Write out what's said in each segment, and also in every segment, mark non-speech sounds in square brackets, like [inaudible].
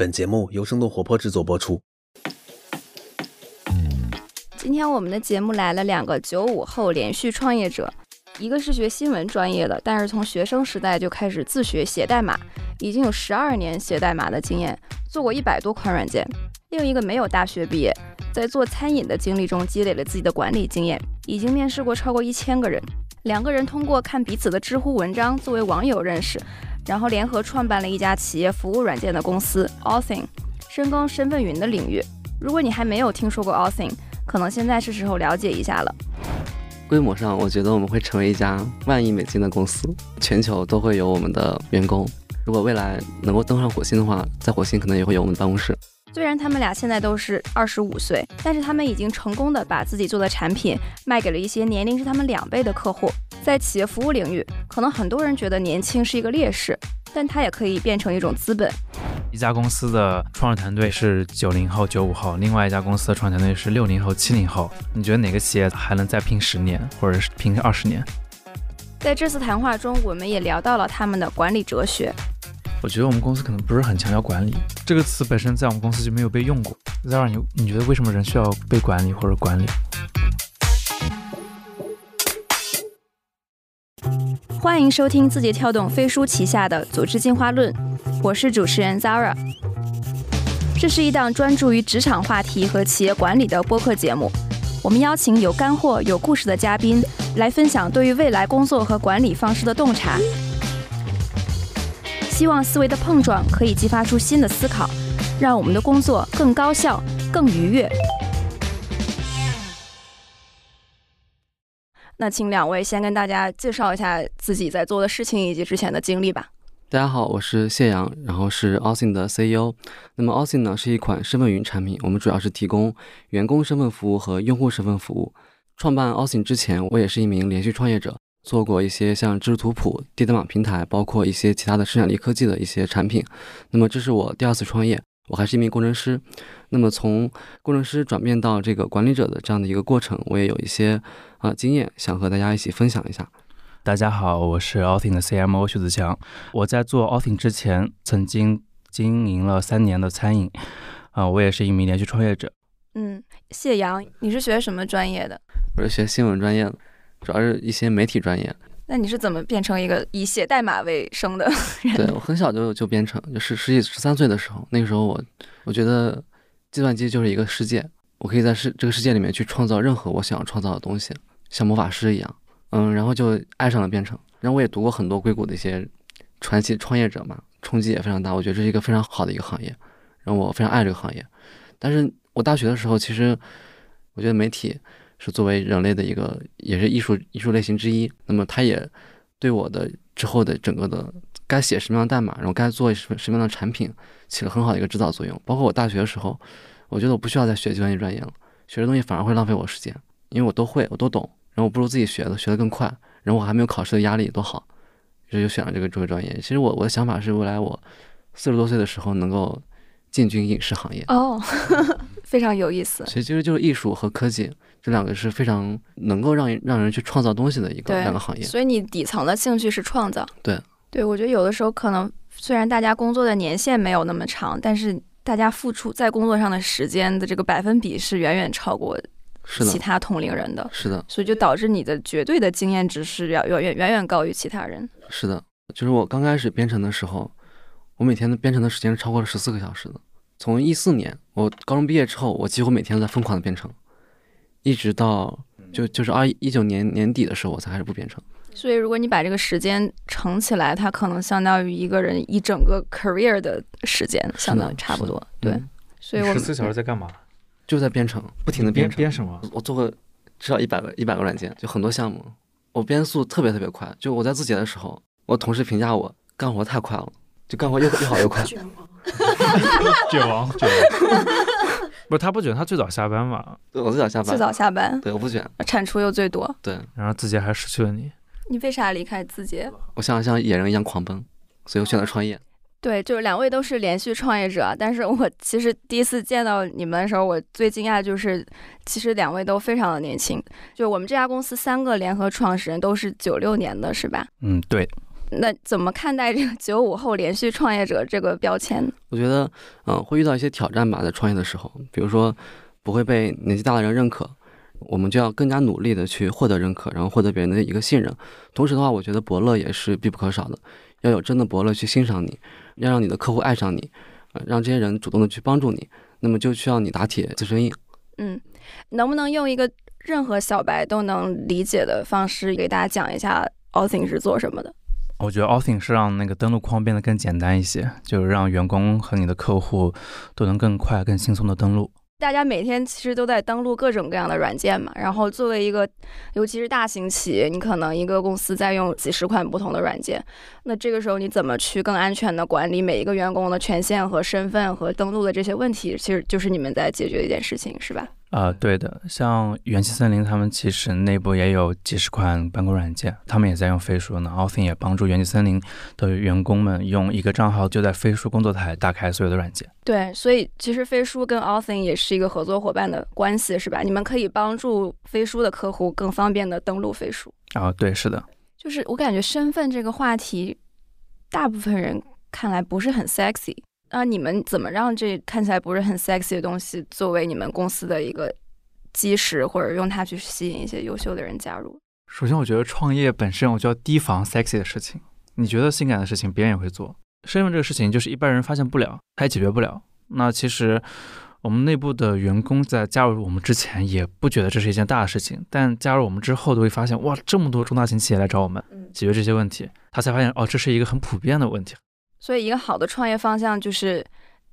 本节目由生动活泼制作播出。今天我们的节目来了两个九五后连续创业者，一个是学新闻专业的，但是从学生时代就开始自学写代码，已经有十二年写代码的经验，做过一百多款软件；另一个没有大学毕业，在做餐饮的经历中积累了自己的管理经验，已经面试过超过一千个人。两个人通过看彼此的知乎文章作为网友认识。然后联合创办了一家企业服务软件的公司 Authing，深耕身份云的领域。如果你还没有听说过 Authing，可能现在是时候了解一下了。规模上，我觉得我们会成为一家万亿美金的公司，全球都会有我们的员工。如果未来能够登上火星的话，在火星可能也会有我们办公室。虽然他们俩现在都是二十五岁，但是他们已经成功的把自己做的产品卖给了一些年龄是他们两倍的客户。在企业服务领域，可能很多人觉得年轻是一个劣势，但它也可以变成一种资本。一家公司的创始团队是九零后、九五后，另外一家公司的创始团队是六零后、七零后。你觉得哪个企业还能再拼十年，或者是拼二十年？在这次谈话中，我们也聊到了他们的管理哲学。我觉得我们公司可能不是很强调管理这个词本身，在我们公司就没有被用过。Zara，你你觉得为什么人需要被管理或者管理？欢迎收听字节跳动飞书旗下的《组织进化论》，我是主持人 Zara。这是一档专注于职场话题和企业管理的播客节目。我们邀请有干货、有故事的嘉宾来分享对于未来工作和管理方式的洞察。希望思维的碰撞可以激发出新的思考，让我们的工作更高效、更愉悦。那请两位先跟大家介绍一下自己在做的事情以及之前的经历吧。大家好，我是谢阳，然后是 Authing 的 CEO。那么 Authing 呢是一款身份云产品，我们主要是提供员工身份服务和用户身份服务。创办 Authing 之前，我也是一名连续创业者。做过一些像知识图谱、地图码平台，包括一些其他的生产力科技的一些产品。那么这是我第二次创业，我还是一名工程师。那么从工程师转变到这个管理者的这样的一个过程，我也有一些啊经验，想和大家一起分享一下。大家好，我是 Authing 的 CMO 徐子强。我在做 Authing 之前，曾经经营了三年的餐饮。啊，我也是一名连续创业者。嗯，谢阳，你是学什么专业的？我是学新闻专业的。主要是一些媒体专业。那你是怎么变成一个以写代码为生的人？对我很小就就编程，就是十几十三岁的时候，那个时候我我觉得计算机就是一个世界，我可以在世这个世界里面去创造任何我想要创造的东西，像魔法师一样。嗯，然后就爱上了编程。然后我也读过很多硅谷的一些传奇创业者嘛，冲击也非常大。我觉得这是一个非常好的一个行业，然后我非常爱这个行业。但是我大学的时候，其实我觉得媒体。是作为人类的一个，也是艺术艺术类型之一。那么，它也对我的之后的整个的该写什么样的代码，然后该做什么什么样的产品，起了很好的一个指导作用。包括我大学的时候，我觉得我不需要再学计算机专业了，学这东西反而会浪费我时间，因为我都会，我都懂。然后我不如自己学的，学得更快。然后我还没有考试的压力，多好！于是就选了这个这个专业。其实我我的想法是，未来我四十多岁的时候能够进军影视行业。哦，[laughs] 非常有意思。所以其实就是艺术和科技。这两个是非常能够让让人去创造东西的一个两个行业，所以你底层的兴趣是创造。对，对我觉得有的时候可能虽然大家工作的年限没有那么长，但是大家付出在工作上的时间的这个百分比是远远超过其他同龄人的。是的，所以就导致你的绝对的经验值是要远远远远高于其他人。是的，就是我刚开始编程的时候，我每天的编程的时间是超过了十四个小时的。从一四年我高中毕业之后，我几乎每天都在疯狂的编程。一直到就就是二一九年年底的时候，我才开始不编程。所以，如果你把这个时间乘起来，它可能相当于一个人一整个 career 的时间，相当于差不多。对，所以我十四小时在干嘛？就在编程，不停的编程。编什么？我做过至少一百个一百个软件，就很多项目。我编速特别特别快。就我在字节的时候，我同事评价我干活太快了，就干活又又好又快。[laughs] 卷王，卷王。不是他不卷，他最早下班嘛？对，我最早下班。最早下班。对，我不卷，产出又最多。对，然后字节还失去了你。你为啥离开字节？我想像野人一样狂奔，所以我选择创业。对，就是两位都是连续创业者，但是我其实第一次见到你们的时候，我最惊讶就是，其实两位都非常的年轻。就我们这家公司三个联合创始人都是九六年的，是吧？嗯，对。那怎么看待这个九五后连续创业者这个标签呢？我觉得，嗯、会遇到一些挑战吧，在创业的时候，比如说不会被年纪大的人认可，我们就要更加努力的去获得认可，然后获得别人的一个信任。同时的话，我觉得伯乐也是必不可少的，要有真的伯乐去欣赏你，要让你的客户爱上你，呃，让这些人主动的去帮助你，那么就需要你打铁自身硬。嗯，能不能用一个任何小白都能理解的方式给大家讲一下 Authing 是做什么的？我觉得 Authing 是让那个登录框变得更简单一些，就是让员工和你的客户都能更快、更轻松的登录。大家每天其实都在登录各种各样的软件嘛，然后作为一个，尤其是大型企业，你可能一个公司在用几十款不同的软件，那这个时候你怎么去更安全的管理每一个员工的权限和身份和登录的这些问题，其实就是你们在解决一件事情，是吧？啊、对的，像元气森林他们其实内部也有几十款办公软件，他们也在用飞书呢。Authing 也帮助元气森林的员工们用一个账号就在飞书工作台打开所有的软件。对，所以其实飞书跟 Authing 也是一个合作伙伴的关系，是吧？你们可以帮助飞书的客户更方便的登录飞书。啊、对，是的，就是我感觉身份这个话题，大部分人看来不是很 sexy。那你们怎么让这看起来不是很 sexy 的东西作为你们公司的一个基石，或者用它去吸引一些优秀的人加入？首先，我觉得创业本身，我就要提防 sexy 的事情。你觉得性感的事情，别人也会做。身份这个事情，就是一般人发现不了，他也解决不了。那其实我们内部的员工在加入我们之前，也不觉得这是一件大的事情，但加入我们之后，都会发现，哇，这么多中大型企业来找我们嗯，解决这些问题，他才发现，哦，这是一个很普遍的问题。所以，一个好的创业方向就是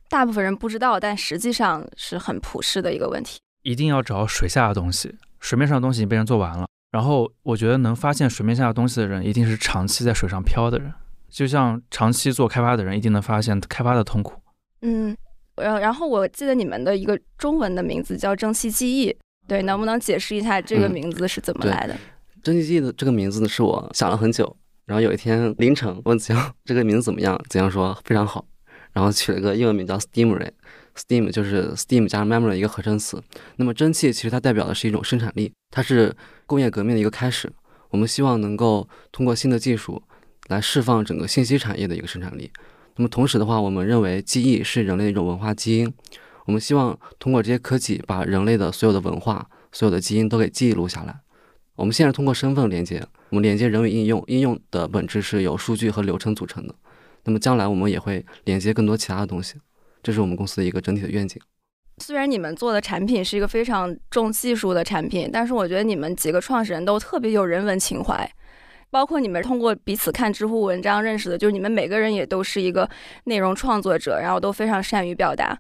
大部分人不知道，但实际上是很普世的一个问题。一定要找水下的东西，水面上的东西已经被人做完了。然后我觉得能发现水面下的东西的人，一定是长期在水上漂的人。就像长期做开发的人，一定能发现开发的痛苦。嗯，然然后我记得你们的一个中文的名字叫蒸汽记忆，对，能不能解释一下这个嗯名字是怎么来的？蒸汽记的这个名字呢，是我想了很久，然后有一天凌晨问子阳这个名字怎么样，子阳说非常好，然后取了个英文名叫 Steamery。Steam 就是 Steam 加上 memory 一个合成词。那么蒸汽其实它代表的是一种生产力，它是工业革命的一个开始。我们希望能够通过新的技术来释放整个信息产业的一个生产力。那么同时的话，我们认为记忆是人类的一种文化基因。我们希望通过这些科技，把人类的所有的文化、所有的基因都给记录下来。我们现在通过身份连接，我们连接人与应用，应用的本质是由数据和流程组成的。那么将来我们也会连接更多其他的东西，这是我们公司的一个整体的愿景。虽然你们做的产品是一个非常重技术的产品，但是我觉得你们几个创始人都特别有人文情怀。包括你们通过彼此看知乎文章认识的，就是你们每个人也都是一个内容创作者，然后都非常善于表达。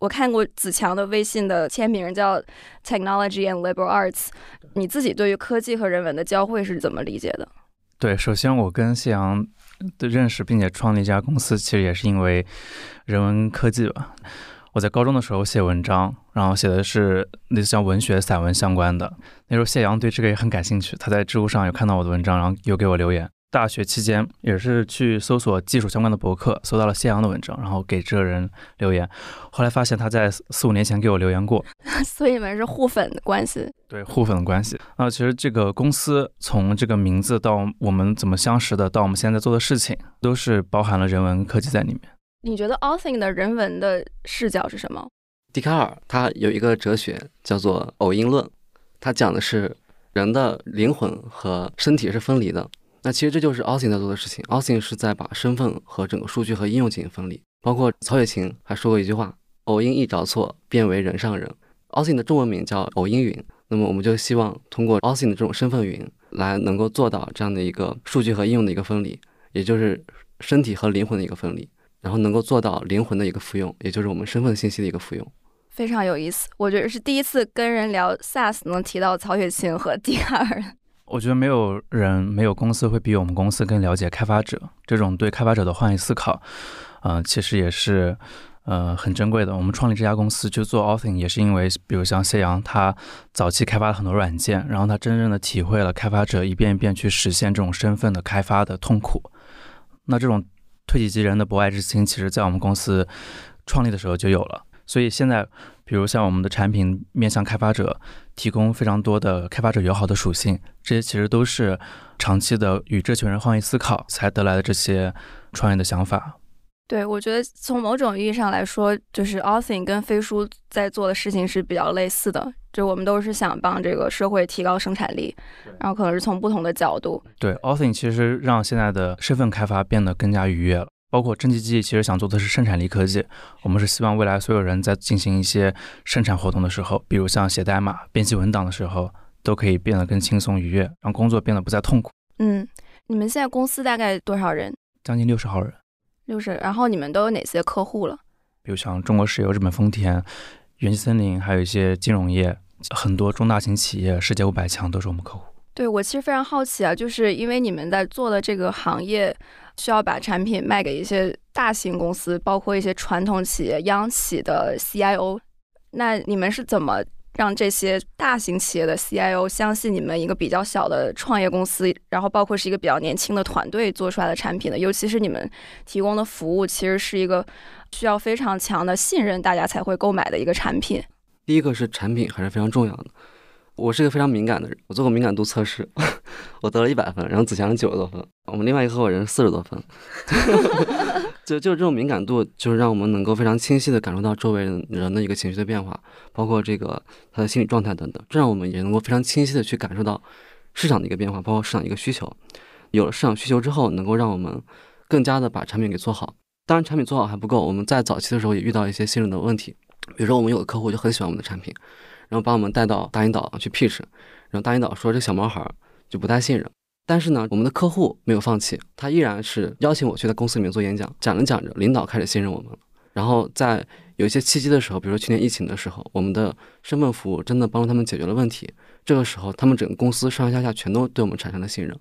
我看过子强的微信的签名叫 “Technology and Liberal Arts”。你自己对于科技和人文的交汇是怎么理解的？对，首先我跟谢阳的认识，并且创立一家公司，其实也是因为人文科技吧。我在高中的时候写文章，然后写的是类似像文学、散文相关的。那时候谢阳对这个也很感兴趣，他在知乎上有看到我的文章，然后有给我留言。大学期间也是去搜索技术相关的博客，搜到了谢阳的文章，然后给这个人留言。后来发现他在四五年前给我留言过，[laughs] 所以你们是互粉的关系。对互粉的关系。那其实这个公司从这个名字到我们怎么相识的，到我们现在做的事情，都是包含了人文科技在里面。你觉得 Authing 的人文的视角是什么？笛卡尔他有一个哲学叫做偶因论，他讲的是人的灵魂和身体是分离的。那其实这就是 Austin 在做的事情。Austin 是在把身份和整个数据和应用进行分离。包括曹雪芹还说过一句话：“偶因一着错，变为人上人。” Austin 的中文名叫偶因云。那么我们就希望通过 Austin 的这种身份云，来能够做到这样的一个数据和应用的一个分离，也就是身体和灵魂的一个分离，然后能够做到灵魂的一个复用，也就是我们身份信息的一个复用。非常有意思，我觉得是第一次跟人聊 SaaS 能提到曹雪芹和笛卡尔。我觉得没有人、没有公司会比我们公司更了解开发者。这种对开发者的换位思考，呃，其实也是呃很珍贵的。我们创立这家公司就做 Authing，也是因为，比如像谢阳，他早期开发了很多软件，然后他真正的体会了开发者一遍一遍去实现这种身份的开发的痛苦。那这种推己及人的博爱之心，其实在我们公司创立的时候就有了。所以现在，比如像我们的产品面向开发者，提供非常多的开发者友好的属性，这些其实都是长期的与这群人换位思考才得来的这些创业的想法。对，我觉得从某种意义上来说，就是 Authing 跟飞书在做的事情是比较类似的，就我们都是想帮这个社会提高生产力，然后可能是从不同的角度。对，Authing 其实让现在的身份开发变得更加愉悦了。包括蒸汽机其实想做的是生产力科技，我们是希望未来所有人在进行一些生产活动的时候，比如像写代码、编辑文档的时候，都可以变得更轻松愉悦，让工作变得不再痛苦。嗯，你们现在公司大概多少人？将近六十号人。六十。然后你们都有哪些客户了？比如像中国石油、日本丰田、元气森林，还有一些金融业，很多中大型企业、世界五百强都是我们客户。对我其实非常好奇啊，就是因为你们在做的这个行业。需要把产品卖给一些大型公司，包括一些传统企业、央企的 CIO。那你们是怎么让这些大型企业的 CIO 相信你们一个比较小的创业公司，然后包括是一个比较年轻的团队做出来的产品的？尤其是你们提供的服务，其实是一个需要非常强的信任，大家才会购买的一个产品。第一个是产品还是非常重要的。我是一个非常敏感的人，我做过敏感度测试，[laughs] 我得了一百分，然后子强九十多分，我们另外一个合伙人四十多分，[laughs] 就就这种敏感度，就是让我们能够非常清晰的感受到周围人人的一个情绪的变化，包括这个他的心理状态等等，这让我们也能够非常清晰的去感受到市场的一个变化，包括市场一个需求。有了市场需求之后，能够让我们更加的把产品给做好。当然，产品做好还不够，我们在早期的时候也遇到一些信任的问题，比如说我们有的客户就很喜欢我们的产品。然后把我们带到大引导去 pitch，然后大引导说这小毛孩就不太信任。但是呢，我们的客户没有放弃，他依然是邀请我去在公司里面做演讲。讲着讲着，领导开始信任我们了。然后在有一些契机的时候，比如说去年疫情的时候，我们的身份服务真的帮助他们解决了问题。这个时候，他们整个公司上上下下全都对我们产生了信任。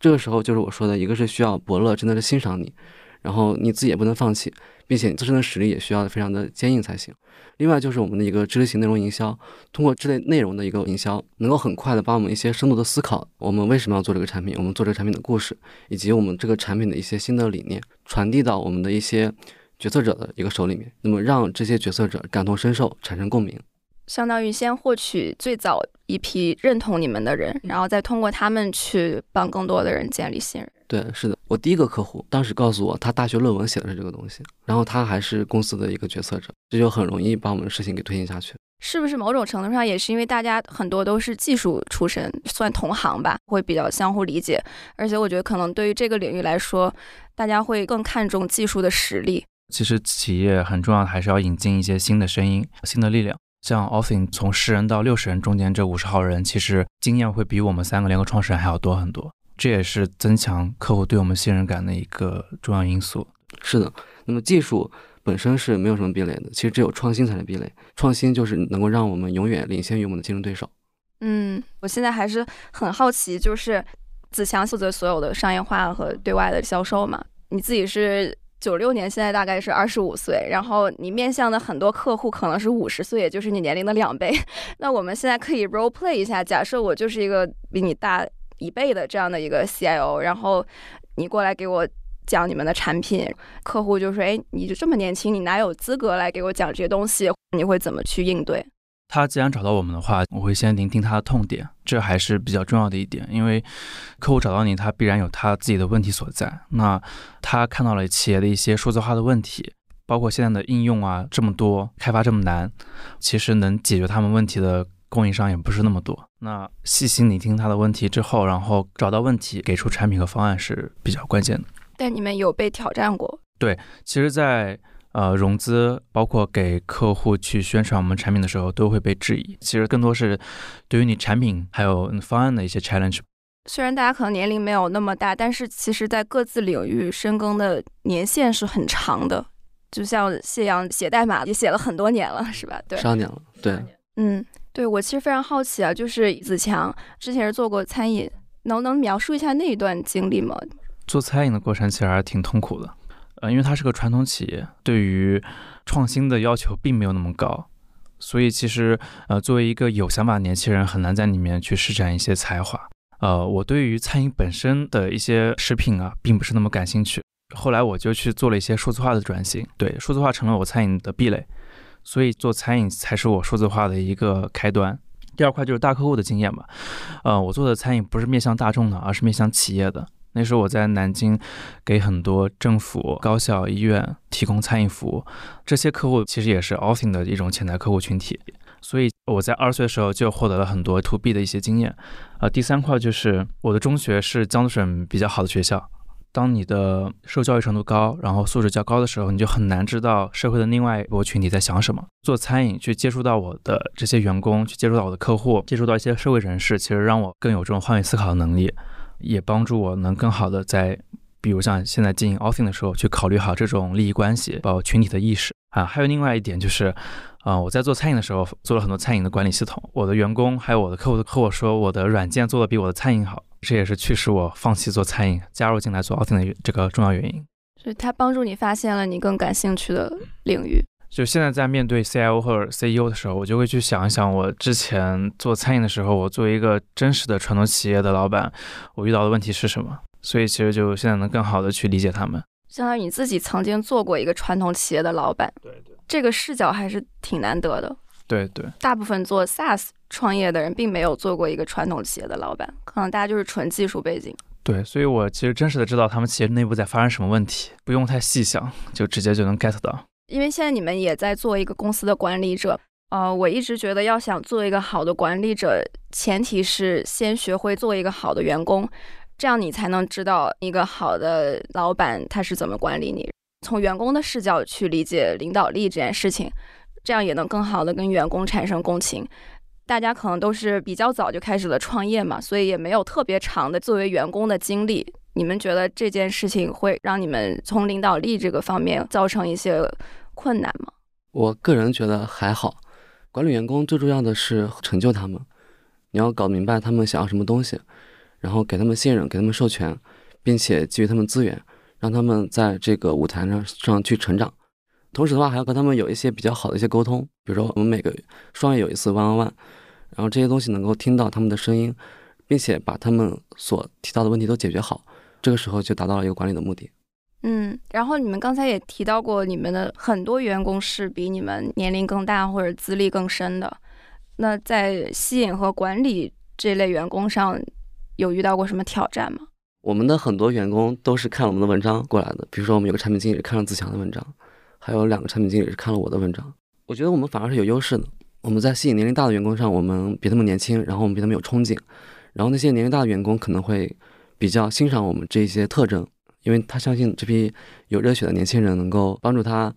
这个时候就是我说的一个是需要伯乐真的是欣赏你，然后你自己也不能放弃，并且自身的实力也需要非常的坚硬才行。另外就是我们的一个知识型内容营销，通过这类内容的一个营销，能够很快的把我们一些深度的思考，我们为什么要做这个产品，我们做这个产品的故事，以及我们这个产品的一些新的理念，传递到我们的一些决策者的一个手里面，那么让这些决策者感同身受，产生共鸣。相当于先获取最早一批认同你们的人，然后再通过他们去帮更多的人建立信任。对，是的，我第一个客户当时告诉我，他大学论文写的是这个东西，然后他还是公司的一个决策者，这就很容易把我们的事情给推进下去。是不是某种程度上也是因为大家很多都是技术出身，算同行吧，会比较相互理解，而且我觉得可能对于这个领域来说，大家会更看重技术的实力。其实企业很重要的还是要引进一些新的声音、新的力量。像 Authing 从十人到六十人中间这五十号人，其实经验会比我们三个联合创始人还要多很多。这也是增强客户对我们信任感的一个重要因素。是的，那么技术本身是没有什么壁垒的，其实只有创新才是壁垒。创新就是能够让我们永远领先于我们的竞争对手。嗯，我现在还是很好奇，就是子强负责所有的商业化和对外的销售嘛？你自己是九六年，现在大概是二十五岁，然后你面向的很多客户可能是五十岁，也就是你年龄的两倍。[laughs] 那我们现在可以 role play 一下，假设我就是一个比你大。一倍的这样的一个 CIO，然后你过来给我讲你们的产品，客户就说：“哎，你就这么年轻，你哪有资格来给我讲这些东西？”你会怎么去应对？他既然找到我们的话，我会先聆听他的痛点，这还是比较重要的一点。因为客户找到你，他必然有他自己的问题所在。那他看到了企业的一些数字化的问题，包括现在的应用啊这么多，开发这么难，其实能解决他们问题的。供应商也不是那么多，那细心聆听他的问题之后，然后找到问题，给出产品和方案是比较关键的。但你们有被挑战过？对，其实，在呃融资，包括给客户去宣传我们产品的时候，都会被质疑。其实更多是对于你产品还有方案的一些 challenge。虽然大家可能年龄没有那么大，但是其实在各自领域深耕的年限是很长的。就像谢阳写代码也写了很多年了，是吧？对，十二年了。对，嗯。对我其实非常好奇啊，就是子强之前是做过餐饮，能能描述一下那一段经历吗？做餐饮的过程其实还是挺痛苦的，呃，因为它是个传统企业，对于创新的要求并没有那么高，所以其实呃，作为一个有想法的年轻人，很难在里面去施展一些才华。呃，我对于餐饮本身的一些食品啊，并不是那么感兴趣。后来我就去做了一些数字化的转型，对，数字化成了我餐饮的壁垒。所以做餐饮才是我数字化的一个开端。第二块就是大客户的经验吧，呃，我做的餐饮不是面向大众的，而是面向企业的。那时候我在南京，给很多政府、高校、医院提供餐饮服务，这些客户其实也是 Authing 的一种潜在客户群体。所以我在二十岁的时候就获得了很多 To B 的一些经验。呃，第三块就是我的中学是江苏省比较好的学校。当你的受教育程度高，然后素质较高的时候，你就很难知道社会的另外一波群体在想什么。做餐饮去接触到我的这些员工，去接触到我的客户，接触到一些社会人士，其实让我更有这种换位思考的能力，也帮助我能更好的在，比如像现在经营 Offing 的时候，去考虑好这种利益关系，包括群体的意识啊。还有另外一点就是，啊，我在做餐饮的时候做了很多餐饮的管理系统，我的员工还有我的客户和我说，我的软件做的比我的餐饮好。这也是驱使我放弃做餐饮，加入进来做 o u t i n g 的这个重要原因。所以它帮助你发现了你更感兴趣的领域。就现在在面对 CIO 或者 CEO 的时候，我就会去想一想，我之前做餐饮的时候，我作为一个真实的传统企业的老板，我遇到的问题是什么？所以其实就现在能更好的去理解他们。相当于你自己曾经做过一个传统企业的老板，对对，这个视角还是挺难得的。对对，大部分做 SaaS 创业的人并没有做过一个传统企业的老板，可能大家就是纯技术背景。对，所以我其实真实的知道他们企业内部在发生什么问题，不用太细想，就直接就能 get 到。因为现在你们也在做一个公司的管理者，呃，我一直觉得要想做一个好的管理者，前提是先学会做一个好的员工，这样你才能知道一个好的老板他是怎么管理你，从员工的视角去理解领导力这件事情。这样也能更好的跟员工产生共情。大家可能都是比较早就开始了创业嘛，所以也没有特别长的作为员工的经历。你们觉得这件事情会让你们从领导力这个方面造成一些困难吗？我个人觉得还好。管理员工最重要的是成就他们，你要搞明白他们想要什么东西，然后给他们信任，给他们授权，并且给予他们资源，让他们在这个舞台上上去成长。同时的话，还要跟他们有一些比较好的一些沟通，比如说我们每个双月有一次 one on one，然后这些东西能够听到他们的声音，并且把他们所提到的问题都解决好，这个时候就达到了一个管理的目的。嗯，然后你们刚才也提到过，你们的很多员工是比你们年龄更大或者资历更深的，那在吸引和管理这类员工上，有遇到过什么挑战吗？我们的很多员工都是看了我们的文章过来的，比如说我们有个产品经理看了自强的文章。还有两个产品经理是看了我的文章，我觉得我们反而是有优势的。我们在吸引年龄大的员工上，我们比他们年轻，然后我们比他们有冲劲。然后那些年龄大的员工可能会比较欣赏我们这些特征，因为他相信这批有热血的年轻人能够帮助他，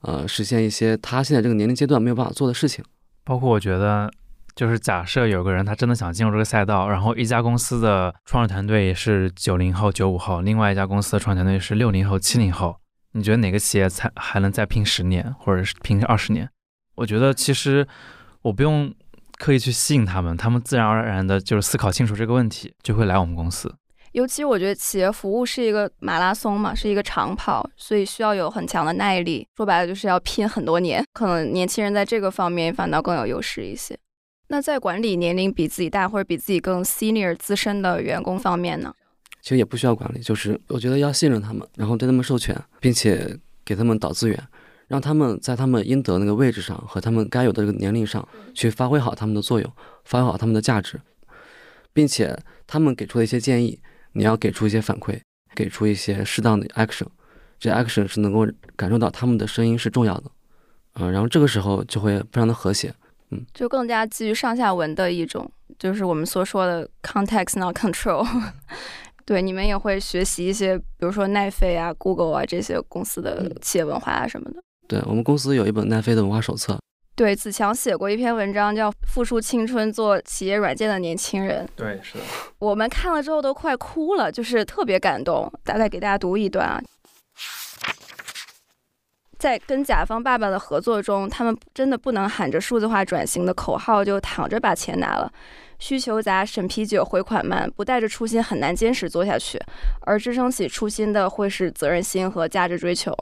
呃，实现一些他现在这个年龄阶段没有办法做的事情。包括我觉得，就是假设有个人他真的想进入这个赛道，然后一家公司的创始团队也是九零后、九五后，另外一家公司的创始团队是六零后、七零后。你觉得哪个企业才还能再拼十年，或者是拼二十年？我觉得其实我不用刻意去吸引他们，他们自然而然的就是思考清楚这个问题，就会来我们公司。尤其我觉得企业服务是一个马拉松嘛，是一个长跑，所以需要有很强的耐力。说白了就是要拼很多年。可能年轻人在这个方面反倒更有优势一些。那在管理年龄比自己大或者比自己更 senior 资深的员工方面呢？其实也不需要管理，就是我觉得要信任他们，然后对他们授权，并且给他们导资源，让他们在他们应得那个位置上和他们该有的这个年龄上去发挥好他们的作用，发挥好他们的价值，并且他们给出的一些建议，你要给出一些反馈，给出一些适当的 action，这 action 是能够感受到他们的声音是重要的，嗯，然后这个时候就会非常的和谐，嗯，就更加基于上下文的一种，就是我们所说的 context not control。[laughs] 对，你们也会学习一些，比如说奈飞啊、Google 啊这些公司的企业文化啊什么的。对我们公司有一本奈飞的文化手册。对，子强写过一篇文章，叫《复述青春做企业软件的年轻人》。对，是的。我们看了之后都快哭了，就是特别感动。大概给大家读一段啊，在跟甲方爸爸的合作中，他们真的不能喊着数字化转型的口号就躺着把钱拿了。需求杂、审批久、回款慢，不带着初心很难坚持做下去。而支撑起初心的，会是责任心和价值追求。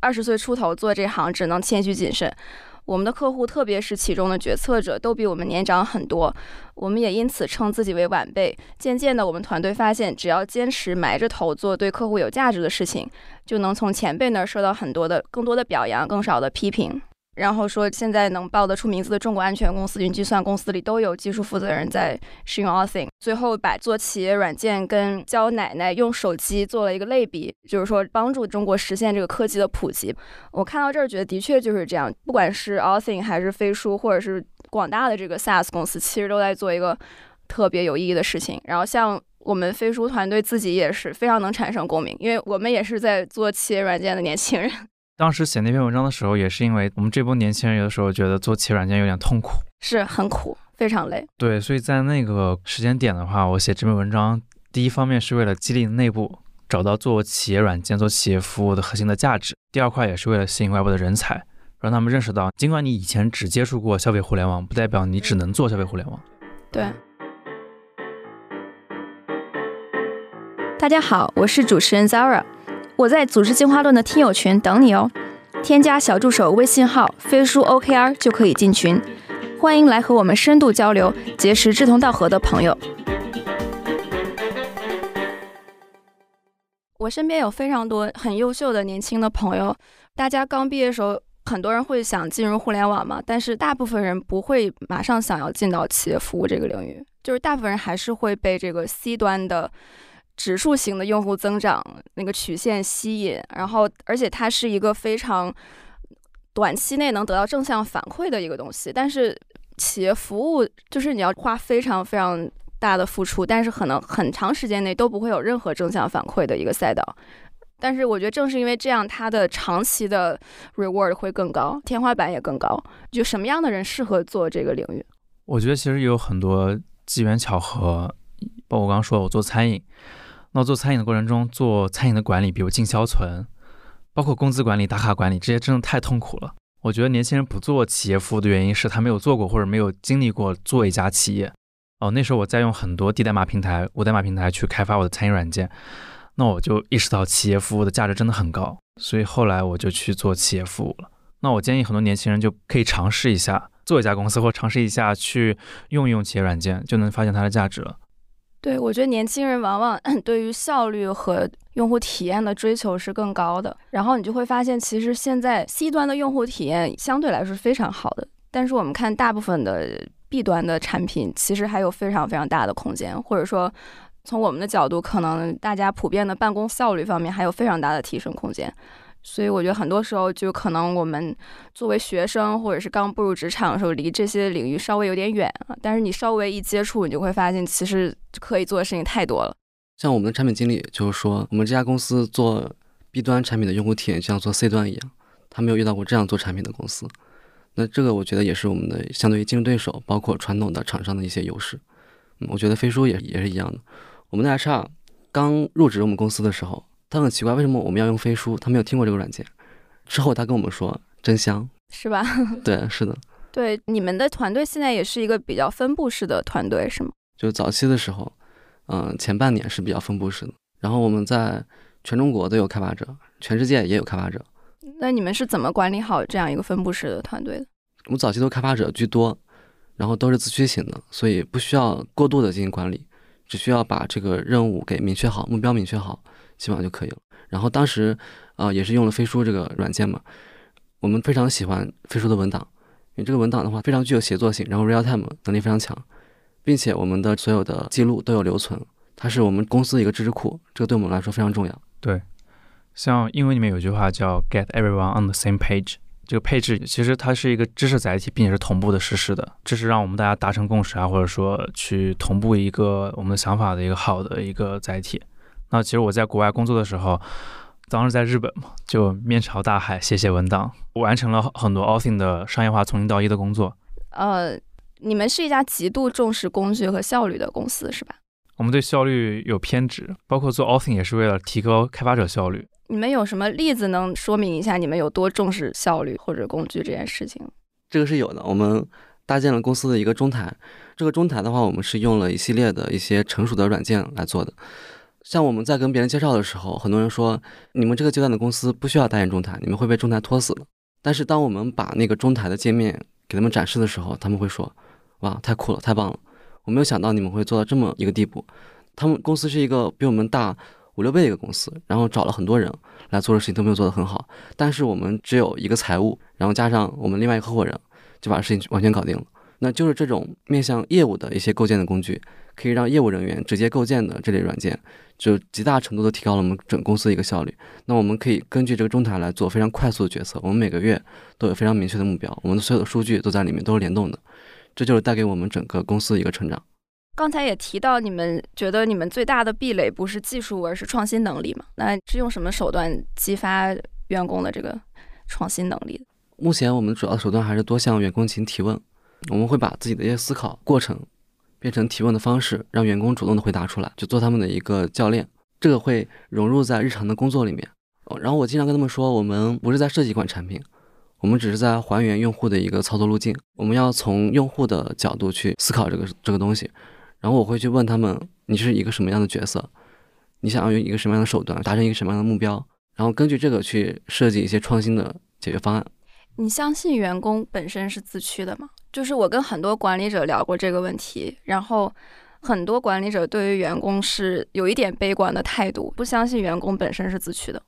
二十岁出头做这行，只能谦虚谨慎。我们的客户，特别是其中的决策者，都比我们年长很多。我们也因此称自己为晚辈。渐渐的，我们团队发现，只要坚持埋着头做对客户有价值的事情，就能从前辈那儿收到很多的、更多的表扬，更少的批评。然后说现在能报得出名字的中国安全公司、云计算公司里都有技术负责人在使用 Authing。最后把做企业软件跟教奶奶用手机做了一个类比，就是说帮助中国实现这个科技的普及。我看到这儿觉得的确就是这样，不管是 Authing 还是飞书，或者是广大的这个 SaaS 公司，其实都在做一个特别有意义的事情。然后像我们飞书团队自己也是非常能产生共鸣，因为我们也是在做企业软件的年轻人。当时写那篇文章的时候，也是因为我们这波年轻人有的时候觉得做企业软件有点痛苦，是很苦，非常累。对，所以在那个时间点的话，我写这篇文章，第一方面是为了激励内部找到做企业软件、做企业服务的核心的价值；第二块也是为了吸引外部的人才，让他们认识到，尽管你以前只接触过消费互联网，不代表你只能做消费互联网。对。大家好，我是主持人 Zara。我在组织进化论的听友群等你哦，添加小助手微信号飞书 OKR 就可以进群，欢迎来和我们深度交流，结识志同道合的朋友。我身边有非常多很优秀的年轻的朋友，大家刚毕业的时候，很多人会想进入互联网嘛，但是大部分人不会马上想要进到企业服务这个领域，就是大部分人还是会被这个 C 端的。指数型的用户增长那个曲线吸引，然后而且它是一个非常短期内能得到正向反馈的一个东西。但是企业服务就是你要花非常非常大的付出，但是可能很长时间内都不会有任何正向反馈的一个赛道。但是我觉得正是因为这样，它的长期的 reward 会更高，天花板也更高。就什么样的人适合做这个领域？我觉得其实有很多机缘巧合，包括我刚刚说我做餐饮。那做餐饮的过程中，做餐饮的管理，比如进销存，包括工资管理、打卡管理，这些真的太痛苦了。我觉得年轻人不做企业服务的原因是他没有做过或者没有经历过做一家企业。哦，那时候我在用很多低代码平台、无代码平台去开发我的餐饮软件，那我就意识到企业服务的价值真的很高，所以后来我就去做企业服务了。那我建议很多年轻人就可以尝试一下做一家公司，或尝试一下去用一用企业软件，就能发现它的价值了。对，我觉得年轻人往往 [clears throat] 对于效率和用户体验的追求是更高的。然后你就会发现，其实现在 C 端的用户体验相对来说是非常好的，但是我们看大部分的 B 端的产品，其实还有非常非常大的空间，或者说从我们的角度，可能大家普遍的办公效率方面还有非常大的提升空间。所以我觉得很多时候就可能我们作为学生或者是刚步入职场的时候，离这些领域稍微有点远啊。但是你稍微一接触，你就会发现其实可以做的事情太多了。像我们的产品经理就是说，我们这家公司做 B 端产品的用户体验像做 C 端一样，他没有遇到过这样做产品的公司。那这个我觉得也是我们的相对于竞争对手，包括传统的厂商的一些优势。我觉得飞书也也是一样的。我们的 HR 刚入职我们公司的时候。他很奇怪，为什么我们要用飞书？他没有听过这个软件。之后他跟我们说，真香，是吧？[laughs] 对，是的。对，你们的团队现在也是一个比较分布式的团队，是吗？就早期的时候，嗯，前半年是比较分布式的。然后我们在全中国都有开发者，全世界也有开发者。那你们是怎么管理好这样一个分布式的团队的？我们早期都开发者居多，然后都是自驱型的，所以不需要过度的进行管理，只需要把这个任务给明确好，目标明确好。基本上就可以了。然后当时，啊，也是用了飞书这个软件嘛。我们非常喜欢飞书的文档，因为这个文档的话非常具有协作性，然后 real time 能力非常强，并且我们的所有的记录都有留存，它是我们公司的一个知识库，这个对我们来说非常重要。对，像英文里面有句话叫 “get everyone on the same page”，这个配置其实它是一个知识载体，并且是同步的实时的，这是让我们大家达成共识啊，或者说去同步一个我们的想法的一个好的一个载体。那其实我在国外工作的时候，当时在日本嘛，就面朝大海写写文档，完成了很多 Authing 的商业化从零到一的工作。呃，你们是一家极度重视工具和效率的公司，是吧？我们对效率有偏执，包括做 Authing 也是为了提高开发者效率。你们有什么例子能说明一下你们有多重视效率或者工具这件事情？这个是有的，我们搭建了公司的一个中台，这个中台的话，我们是用了一系列的一些成熟的软件来做的。像我们在跟别人介绍的时候，很多人说你们这个阶段的公司不需要搭建中台，你们会被中台拖死的。但是当我们把那个中台的界面给他们展示的时候，他们会说：“哇，太酷了，太棒了！我没有想到你们会做到这么一个地步。”他们公司是一个比我们大五六倍的一个公司，然后找了很多人来做的事情都没有做得很好，但是我们只有一个财务，然后加上我们另外一个合伙人，就把事情完全搞定了。那就是这种面向业务的一些构建的工具，可以让业务人员直接构建的这类软件，就极大程度的提高了我们整公司的一个效率。那我们可以根据这个中台来做非常快速的决策，我们每个月都有非常明确的目标，我们的所有的数据都在里面，都是联动的，这就是带给我们整个公司的一个成长。刚才也提到，你们觉得你们最大的壁垒不是技术，而是创新能力嘛？那是用什么手段激发员工的这个创新能力？目前我们主要的手段还是多向员工进行提问。我们会把自己的一些思考过程变成提问的方式，让员工主动的回答出来，就做他们的一个教练。这个会融入在日常的工作里面。哦然后我经常跟他们说，我们不是在设计一款产品，我们只是在还原用户的一个操作路径。我们要从用户的角度去思考这个这个东西。然后我会去问他们，你是一个什么样的角色？你想要用一个什么样的手段达成一个什么样的目标？然后根据这个去设计一些创新的解决方案。你相信员工本身是自驱的吗？就是我跟很多管理者聊过这个问题，然后很多管理者对于员工是有一点悲观的态度，不相信员工本身是自驱的。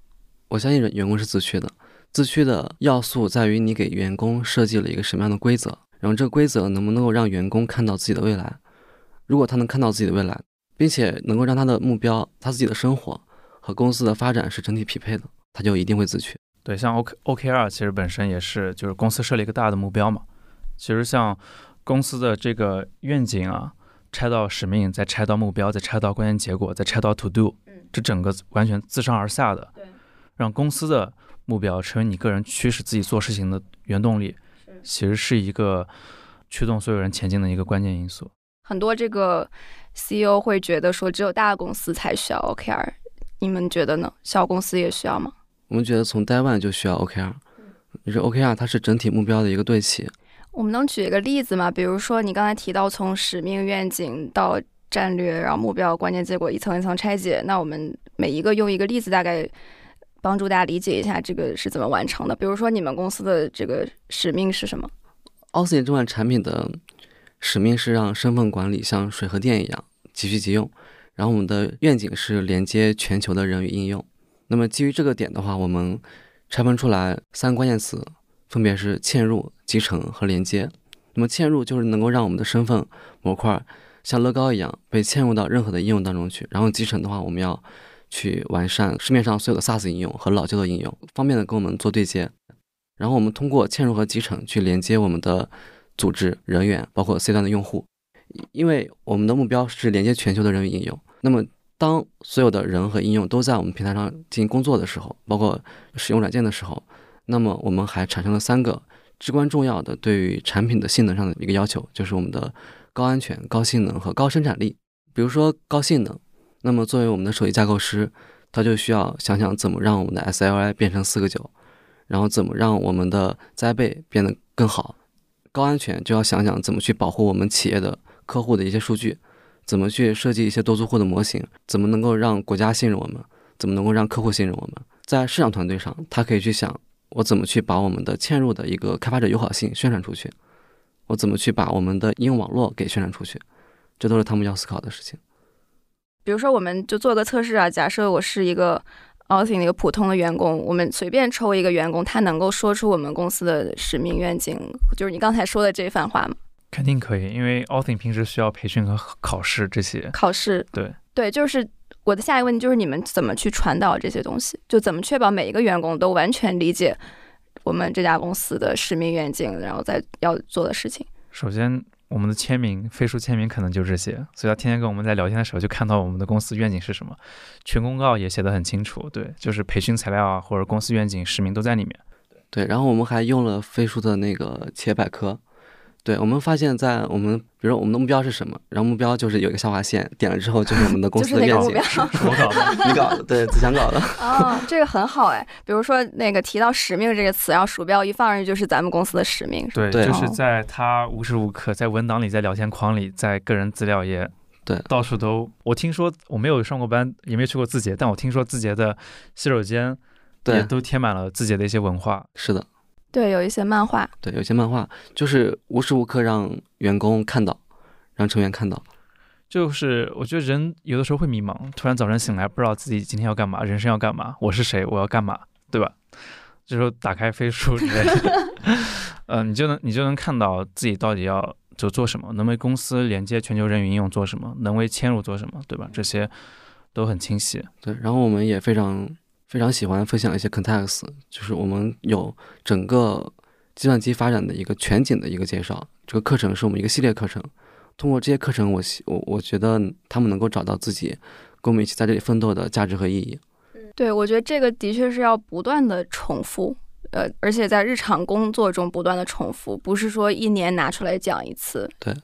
我相信员工是自驱的，自驱的要素在于你给员工设计了一个什么样的规则，然后这个规则能不能够让员工看到自己的未来？如果他能看到自己的未来，并且能够让他的目标、他自己的生活和公司的发展是整体匹配的，他就一定会自驱。对，像 O K O K R 其实本身也是就是公司设立一个大的目标嘛。其实像公司的这个愿景啊，拆到使命，再拆到目标，再拆到关键结果，再拆到 to do，这整个完全自上而下的，让公司的目标成为你个人驱使自己做事情的原动力，其实是一个驱动所有人前进的一个关键因素。很多这个 CEO 会觉得说，只有大公司才需要 OKR，你们觉得呢？小公司也需要吗？我们觉得从 Day One 就需要 OKR，就是 OKR 它是整体目标的一个对齐。我们能举一个例子吗？比如说，你刚才提到从使命、愿景到战略，然后目标、关键结果一层一层拆解。那我们每一个用一个例子，大概帮助大家理解一下这个是怎么完成的。比如说，你们公司的这个使命是什么 osin 这款产品的使命是让身份管理像水和电一样即需即用。然后我们的愿景是连接全球的人与应用。那么基于这个点的话，我们拆分出来三个关键词。分别是嵌入、集成和连接。那么嵌入就是能够让我们的身份模块像乐高一样被嵌入到任何的应用当中去。然后集成的话，我们要去完善市面上所有的 SaaS 应用和老旧的应用，方便的跟我们做对接。然后我们通过嵌入和集成去连接我们的组织人员，包括 C 端的用户。因为我们的目标是连接全球的人与应用。那么当所有的人和应用都在我们平台上进行工作的时候，包括使用软件的时候。那么我们还产生了三个至关重要的对于产品的性能上的一个要求，就是我们的高安全、高性能和高生产力。比如说高性能，那么作为我们的手机架构师，他就需要想想怎么让我们的 SLI 变成四个九，然后怎么让我们的栽备变得更好。高安全就要想想怎么去保护我们企业的客户的一些数据，怎么去设计一些多租户的模型，怎么能够让国家信任我们，怎么能够让客户信任我们。在市场团队上，他可以去想。我怎么去把我们的嵌入的一个开发者友好性宣传出去？我怎么去把我们的应用网络给宣传出去？这都是他们要思考的事情。比如说，我们就做个测试啊。假设我是一个 Austin 的一个普通的员工，我们随便抽一个员工，他能够说出我们公司的使命愿景，就是你刚才说的这番话吗？肯定可以，因为 Austin 平时需要培训和考试这些。考试。对对，就是。我的下一个问题就是你们怎么去传导这些东西？就怎么确保每一个员工都完全理解我们这家公司的使命愿景，然后再要做的事情。首先，我们的签名、飞书签名可能就这些，所以他天天跟我们在聊天的时候就看到我们的公司愿景是什么，群公告也写得很清楚。对，就是培训材料啊，或者公司愿景、使命都在里面。对，然后我们还用了飞书的那个企业百科。对，我们发现，在我们比如我们的目标是什么，然后目标就是有一个下划线，点了之后就是我们的 [laughs] 公司的愿景。[laughs] 我搞的，[laughs] 你搞的，对，子强搞的。哦，这个很好哎。比如说那个提到使命这个词，然后鼠标一放上去就是咱们公司的使命。对，就是在他无时无刻在文档里，在聊天框里，在个人资料页对，到处都。我听说我没有上过班，也没有去过字节，但我听说字节的洗手间也都贴满了字节的一些文化。是的。对，有一些漫画。对，有些漫画就是无时无刻让员工看到，让成员看到。就是我觉得人有的时候会迷茫，突然早晨醒来不知道自己今天要干嘛，人生要干嘛，我是谁，我要干嘛，对吧？这时候打开飞书之类的，嗯、[laughs] 你就能你就能看到自己到底要就做什么，能为公司连接全球人员应用做什么，能为嵌入做什么，对吧？这些都很清晰。对，然后我们也非常非常喜欢分享一些 context，就是我们有整个计算机发展的一个全景的一个介绍。这个课程是我们一个系列课程，通过这些课程我，希我我觉得他们能够找到自己跟我们一起在这里奋斗的价值和意义。对，我觉得这个的确是要不断的重复，呃，而且在日常工作中不断的重复，不是说一年拿出来讲一次。对，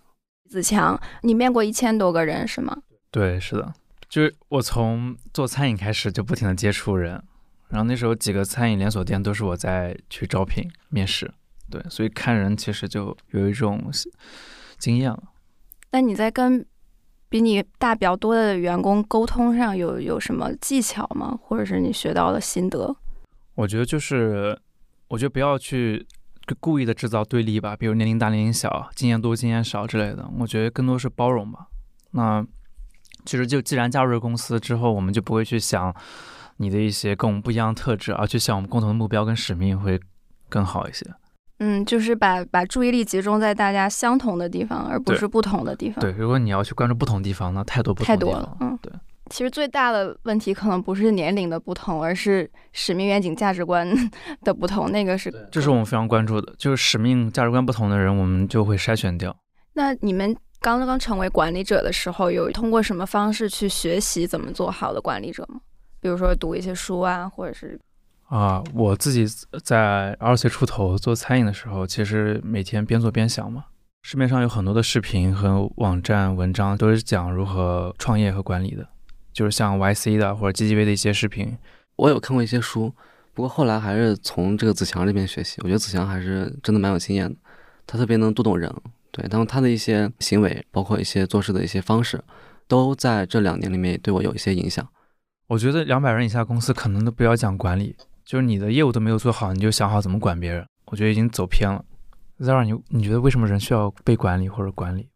子强，你面过一千多个人是吗？对，是的，就是我从做餐饮开始就不停的接触人，然后那时候几个餐饮连锁店都是我在去招聘面试，对，所以看人其实就有一种经验了。那你在跟比你大比较多的员工沟通上有有什么技巧吗？或者是你学到的心得？我觉得就是，我觉得不要去故意的制造对立吧，比如年龄大、年龄小、经验多、经验少之类的。我觉得更多是包容吧。那其实就既然加入了公司之后，我们就不会去想你的一些跟我们不一样的特质，而去想我们共同的目标跟使命会更好一些。嗯，就是把把注意力集中在大家相同的地方，而不是不同的地方。对，如果你要去关注不同地方，那太多不同太多了嗯对，其实最大的问题可能不是年龄的不同，而是使命、愿景、价值观的不同。那个是这是我们非常关注的，就是使命、价值观不同的人，我们就会筛选掉。那你们刚刚成为管理者的时候，有通过什么方式去学习怎么做好的管理者吗？比如说读一些书啊，或者是啊，我自己在二十岁出头做餐饮的时候，其实每天边做边想嘛。市面上有很多的视频和网站文章，都是讲如何创业和管理的，就是像 YC 的或者 GGV 的一些视频。我有看过一些书，不过后来还是从这个子强这边学习。我觉得子强还是真的蛮有经验的，他特别能读懂人，对，然后他的一些行为，包括一些做事的一些方式，都在这两年里面对我有一些影响。我觉得两百人以下公司可能都不要讲管理，就是你的业务都没有做好，你就想好怎么管别人，我觉得已经走偏了。Zara，你你觉得为什么人需要被管理或者管理？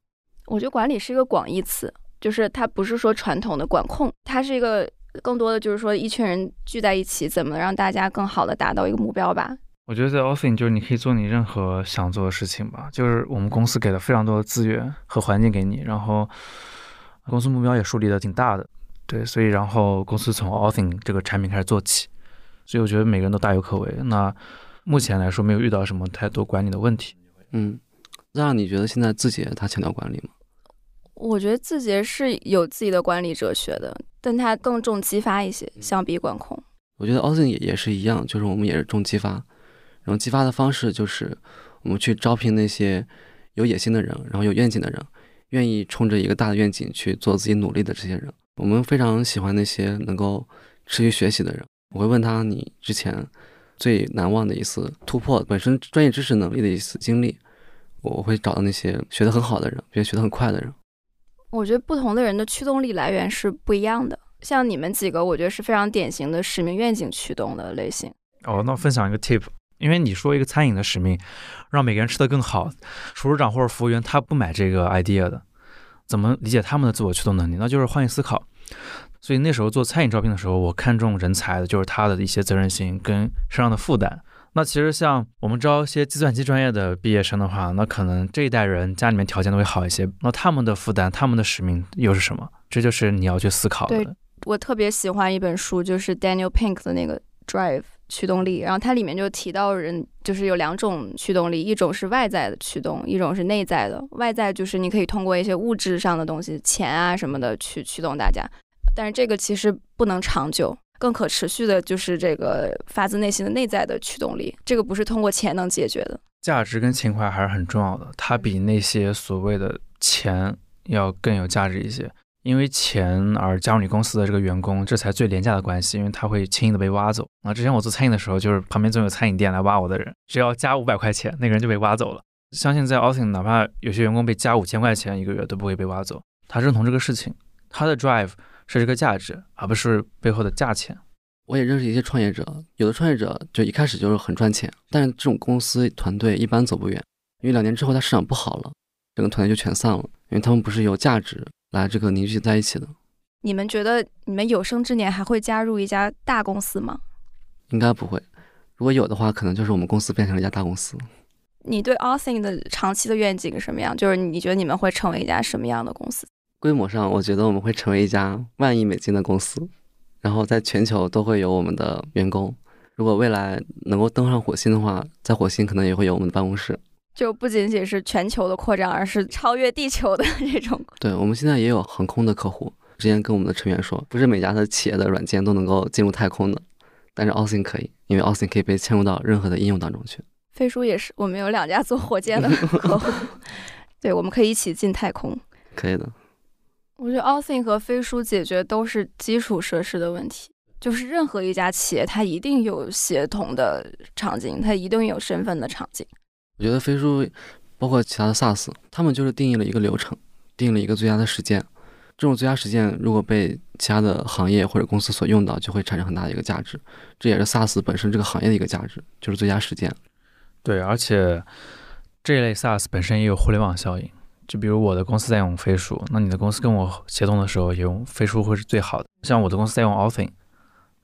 我觉得管理是一个广义词，就是它不是说传统的管控，它是一个更多的就是说一群人聚在一起，怎么让大家更好的达到一个目标吧。我觉得在 offing 就是你可以做你任何想做的事情吧，就是我们公司给了非常多的资源和环境给你，然后公司目标也树立的挺大的，对，所以然后公司从 offing 这个产品开始做起，所以我觉得每个人都大有可为。那目前来说没有遇到什么太多管理的问题。嗯，那让你觉得现在字节它强调管理吗？我觉得字节是有自己的管理哲学的，但它更重激发一些，相比管控。我觉得 Austin 也也是一样，就是我们也是重激发，然后激发的方式就是我们去招聘那些有野心的人，然后有愿景的人，愿意冲着一个大的愿景去做自己努力的这些人。我们非常喜欢那些能够持续学习的人。我会问他你之前最难忘的一次突破，本身专业知识能力的一次经历。我会找到那些学得很好的人，并且学得很快的人。我觉得不同的人的驱动力来源是不一样的。像你们几个，我觉得是非常典型的使命愿景驱动的类型。哦，那分享一个 tip，因为你说一个餐饮的使命，让每个人吃得更好，厨师长或者服务员他不买这个 idea 的，怎么理解他们的自我驱动能力？那就是换位思考。所以那时候做餐饮招聘的时候，我看重人才的就是他的一些责任心跟身上的负担。那其实像我们招一些计算机专业的毕业生的话，那可能这一代人家里面条件都会好一些，那他们的负担、他们的使命又是什么？这就是你要去思考的。我特别喜欢一本书，就是 Daniel Pink 的那个 Drive 驱动力，然后它里面就提到人就是有两种驱动力，一种是外在的驱动，一种是内在的。外在就是你可以通过一些物质上的东西，钱啊什么的去驱动大家，但是这个其实不能长久。更可持续的就是这个发自内心的内在的驱动力，这个不是通过钱能解决的。价值跟情怀还是很重要的，它比那些所谓的钱要更有价值一些。因为钱而加入你公司的这个员工，这才最廉价的关系，因为他会轻易的被挖走。啊，之前我做餐饮的时候，就是旁边总有餐饮店来挖我的人，只要加五百块钱，那个人就被挖走了。相信在 Austin，哪怕有些员工被加五千块钱一个月，都不会被挖走。他认同这个事情，他的 drive 是这个价值，而不是背后的价钱。我也认识一些创业者，有的创业者就一开始就是很赚钱，但是这种公司团队一般走不远，因为两年之后他市场不好了，整个团队就全散了，因为他们不是有价值来这个凝聚在一起的。你们觉得你们有生之年还会加入一家大公司吗？应该不会，如果有的话，可能就是我们公司变成了一家大公司。你对 Authing 的长期的愿景是什么样？就是你觉得你们会成为一家什么样的公司？规模上，我觉得我们会成为一家万亿美金的公司，然后在全球都会有我们的员工。如果未来能够登上火星的话，在火星可能也会有我们的办公室。就不仅仅是全球的扩张，而是超越地球的 [laughs] 这种。对，我们现在也有航空的客户。之前跟我们的成员说，不是每家的企业的软件都能够进入太空的，但是 Authing 可以，因为 Authing 可以被嵌入到任何的应用当中去。飞书也是，我们有两家做火箭的 [laughs] 客户，对，我们可以一起进太空。可以的。我觉得 Authing 和飞书解决都是基础设施的问题，就是任何一家企业，它一定有协同的场景，它一定有身份的场景。我觉得飞书，包括其他的 SaaS，他们就是定义了一个流程，定了一个最佳的实践。这种最佳实践如果被其他的行业或者公司所用到，就会产生很大的一个价值。这也是 SaaS 本身这个行业的一个价值，就是最佳实践。对，而且这一类 SaaS 本身也有互联网效应。就比如我的公司在用飞书，那你的公司跟我协同的时候也用飞书会是最好的。像我的公司在用 Authing，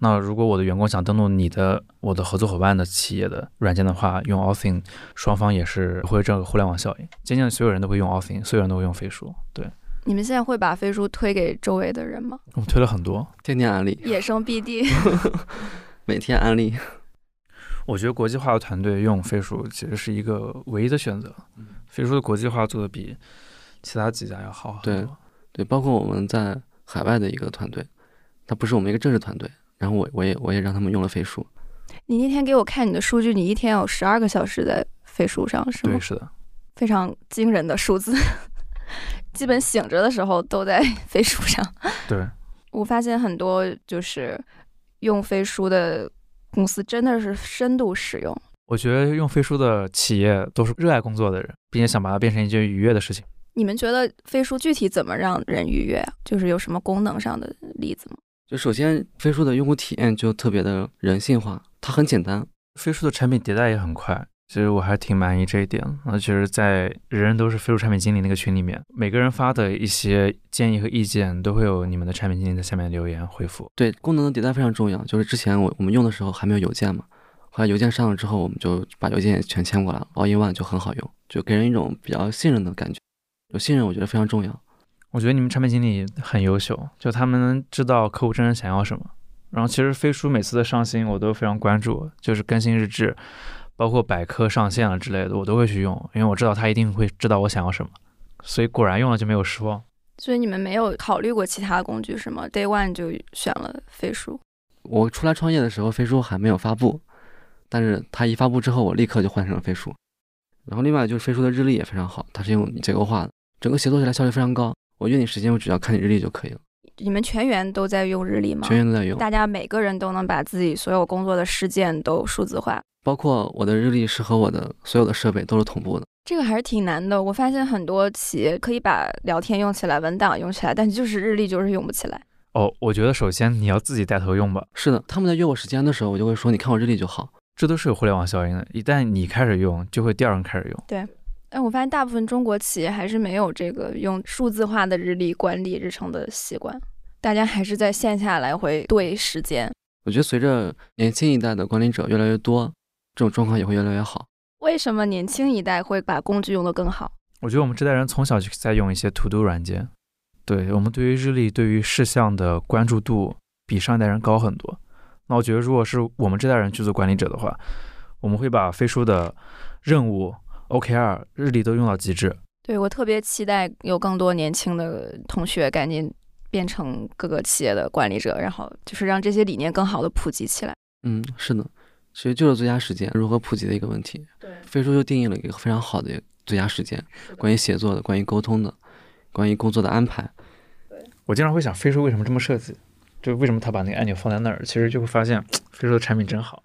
那如果我的员工想登录你的我的合作伙伴的企业的软件的话，用 Authing，双方也是会这个互联网效应。渐渐所有人都会用 Authing，所有人都会用飞书。对，你们现在会把飞书推给周围的人吗？我们推了很多，天天安利，野生 BD，[laughs] [laughs] 每天安利。我觉得国际化的团队用飞书其实是一个唯一的选择。飞书的国际化做的比其他几家要好很多。对，包括我们在海外的一个团队，它不是我们一个正式团队。然后我我也我也让他们用了飞书。你那天给我看你的数据，你一天有十二个小时在飞书上，是吗？对，是的，非常惊人的数字。[laughs] 基本醒着的时候都在飞书上。对，[laughs] 我发现很多就是用飞书的。公司真的是深度使用。我觉得用飞书的企业都是热爱工作的人，并且想把它变成一件愉悦的事情。你们觉得飞书具体怎么让人愉悦啊？就是有什么功能上的例子吗？就首先，飞书的用户体验就特别的人性化，它很简单。飞书的产品迭代也很快。其实我还挺满意这一点。那其实，在人人都是飞书产品经理那个群里面，每个人发的一些建议和意见，都会有你们的产品经理在下面留言回复。对，功能的迭代非常重要。就是之前我我们用的时候还没有邮件嘛，后来邮件上了之后，我们就把邮件也全迁过来了，All in One 就很好用，就给人一种比较信任的感觉。有信任，我觉得非常重要。我觉得你们产品经理很优秀，就他们能知道客户真正想要什么。然后其实飞书每次的上新我都非常关注，就是更新日志。包括百科上线了之类的，我都会去用，因为我知道他一定会知道我想要什么，所以果然用了就没有失望。所以你们没有考虑过其他工具是吗？Day One 就选了飞书。我出来创业的时候，飞书还没有发布，但是它一发布之后，我立刻就换成了飞书。然后另外就是飞书的日历也非常好，它是用结构化的，整个协作起来效率非常高。我约你时间，我只要看你日历就可以了。你们全员都在用日历吗？全员都在用。大家每个人都能把自己所有工作的事件都数字化。包括我的日历是和我的所有的设备都是同步的，这个还是挺难的。我发现很多企业可以把聊天用起来，文档用起来，但就是日历就是用不起来。哦，我觉得首先你要自己带头用吧。是的，他们在约我时间的时候，我就会说，你看我日历就好。这都是有互联网效应的，一旦你开始用，就会第二人开始用。对，哎，我发现大部分中国企业还是没有这个用数字化的日历管理日程的习惯，大家还是在线下来回对时间。我觉得随着年轻一代的管理者越来越多。这种状况也会越来越好。为什么年轻一代会把工具用得更好？我觉得我们这代人从小就在用一些 To Do 软件，对我们对于日历、对于事项的关注度比上一代人高很多。那我觉得，如果是我们这代人去做管理者的话，我们会把飞书的任务、OKR、日历都用到极致。对我特别期待有更多年轻的同学赶紧变成各个企业的管理者，然后就是让这些理念更好的普及起来。嗯，是的。其实就是最佳时间如何普及的一个问题。对，飞书就定义了一个非常好的最佳时间，关于写作的，关于沟通的，关于工作的安排。对，我经常会想，飞书为什么这么设计？就为什么他把那个按钮放在那儿？其实就会发现，飞书的产品真好，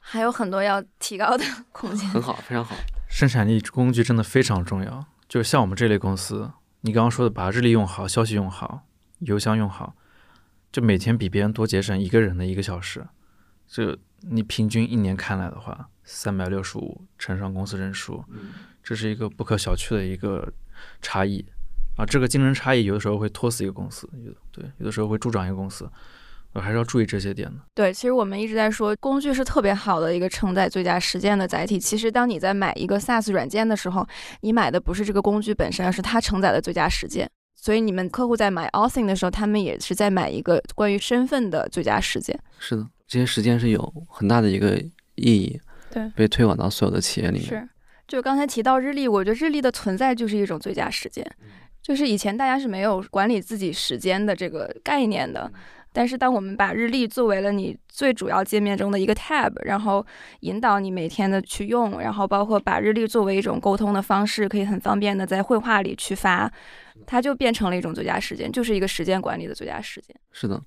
还有很多要提高的 [laughs] 空间。很好，非常好。生产力工具真的非常重要。就像我们这类公司，你刚刚说的，把日历用好，消息用好，邮箱用好，就每天比别人多节省一个人的一个小时。就你平均一年看来的话，三百六十五乘上公司人数，这是一个不可小觑的一个差异。啊，这个竞争差异有的时候会拖死一个公司，有对，有的时候会助长一个公司，我还是要注意这些点的。对，其实我们一直在说，工具是特别好的一个承载最佳实践的载体。其实，当你在买一个 SaaS 软件的时候，你买的不是这个工具本身，而是它承载的最佳实践。所以，你们客户在买 Authing 的时候，他们也是在买一个关于身份的最佳实践。是的，这些实践是有很大的一个意义，对，被推广到所有的企业里面。是，就刚才提到日历，我觉得日历的存在就是一种最佳实践。就是以前大家是没有管理自己时间的这个概念的，但是当我们把日历作为了你最主要界面中的一个 tab，然后引导你每天的去用，然后包括把日历作为一种沟通的方式，可以很方便的在绘画里去发，它就变成了一种最佳时间，就是一个时间管理的最佳时间。是的，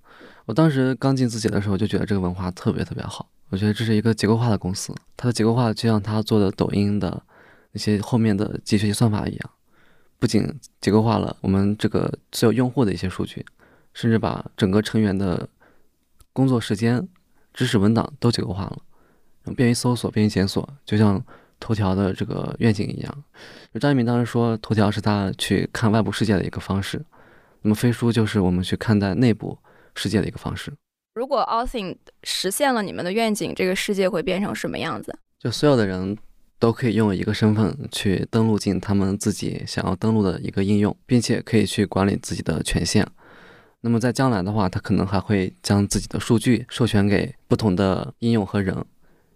我当时刚进字节的时候就觉得这个文化特别特别好，我觉得这是一个结构化的公司，它的结构化就像它做的抖音的那些后面的机学习算法一样。不仅结构化了我们这个所有用户的一些数据，甚至把整个成员的工作时间、知识文档都结构化了，便于搜索、便于检索，就像头条的这个愿景一样。张一鸣当时说，头条是他去看外部世界的一个方式，那么飞书就是我们去看待内部世界的一个方式。如果 Authing 实现了你们的愿景，这个世界会变成什么样子？就所有的人。都可以用一个身份去登录进他们自己想要登录的一个应用，并且可以去管理自己的权限。那么在将来的话，他可能还会将自己的数据授权给不同的应用和人。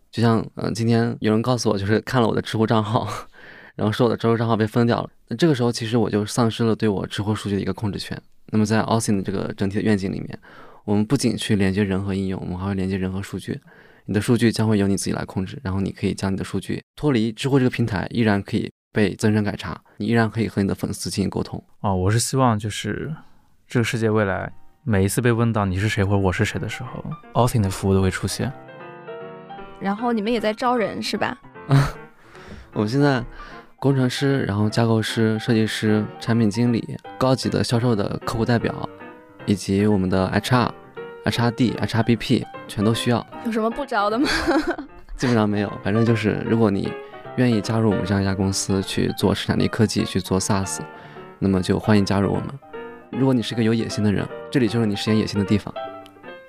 就像，嗯，今天有人告诉我，就是看了我的知乎账号，[laughs] 然后说我的知乎账号被封掉了。那这个时候，其实我就丧失了对我知乎数据的一个控制权。那么在 a u s i n 的这个整体的愿景里面，我们不仅去连接人和应用，我们还会连接人和数据。你的数据将会由你自己来控制，然后你可以将你的数据脱离知乎这个平台，依然可以被增删改查，你依然可以和你的粉丝进行沟通。哦，我是希望就是这个世界未来每一次被问到你是谁或者我是谁的时候，Authing 的服务都会出现。然后你们也在招人是吧？啊，[laughs] 我们现在工程师，然后架构师、设计师、产品经理、高级的销售的客户代表，以及我们的 HR。H R D、H R B P 全都需要，有什么不招的吗？[laughs] [laughs] 基本上没有，反正就是如果你愿意加入我们这样一家公司去做生产力科技、去做 SaaS，那么就欢迎加入我们。如果你是个有野心的人，这里就是你实现野心的地方，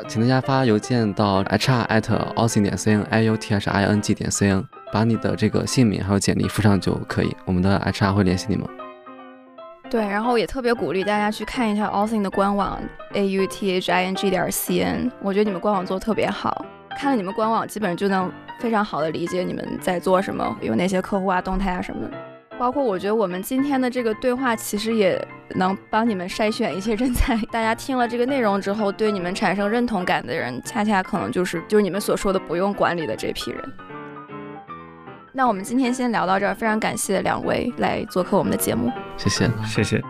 请大家发邮件到 H R at austin 点 c n，i u t h i n g 点 c n，把你的这个姓名还有简历附上就可以，我们的 H R 会联系你们。对，然后也特别鼓励大家去看一下 austin 的官网 a u t h i n g 点 c n，我觉得你们官网做的特别好，看了你们官网，基本上就能非常好的理解你们在做什么，有哪些客户啊、动态啊什么的。包括我觉得我们今天的这个对话，其实也能帮你们筛选一些人才。[laughs] 大家听了这个内容之后，对你们产生认同感的人，恰恰可能就是就是你们所说的不用管理的这批人。那我们今天先聊到这儿，非常感谢两位来做客我们的节目，谢谢，谢谢。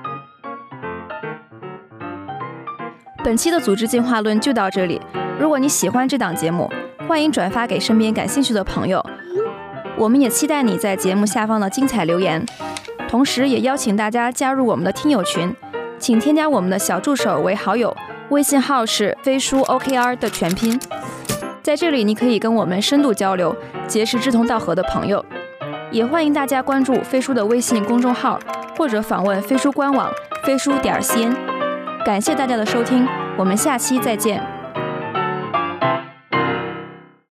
本期的组织进化论就到这里。如果你喜欢这档节目，欢迎转发给身边感兴趣的朋友。我们也期待你在节目下方的精彩留言，同时也邀请大家加入我们的听友群，请添加我们的小助手为好友，微信号是飞书 OKR 的全拼。在这里，你可以跟我们深度交流，结识志同道合的朋友。也欢迎大家关注飞书的微信公众号，或者访问飞书官网飞书点 cn。感谢大家的收听，我们下期再见。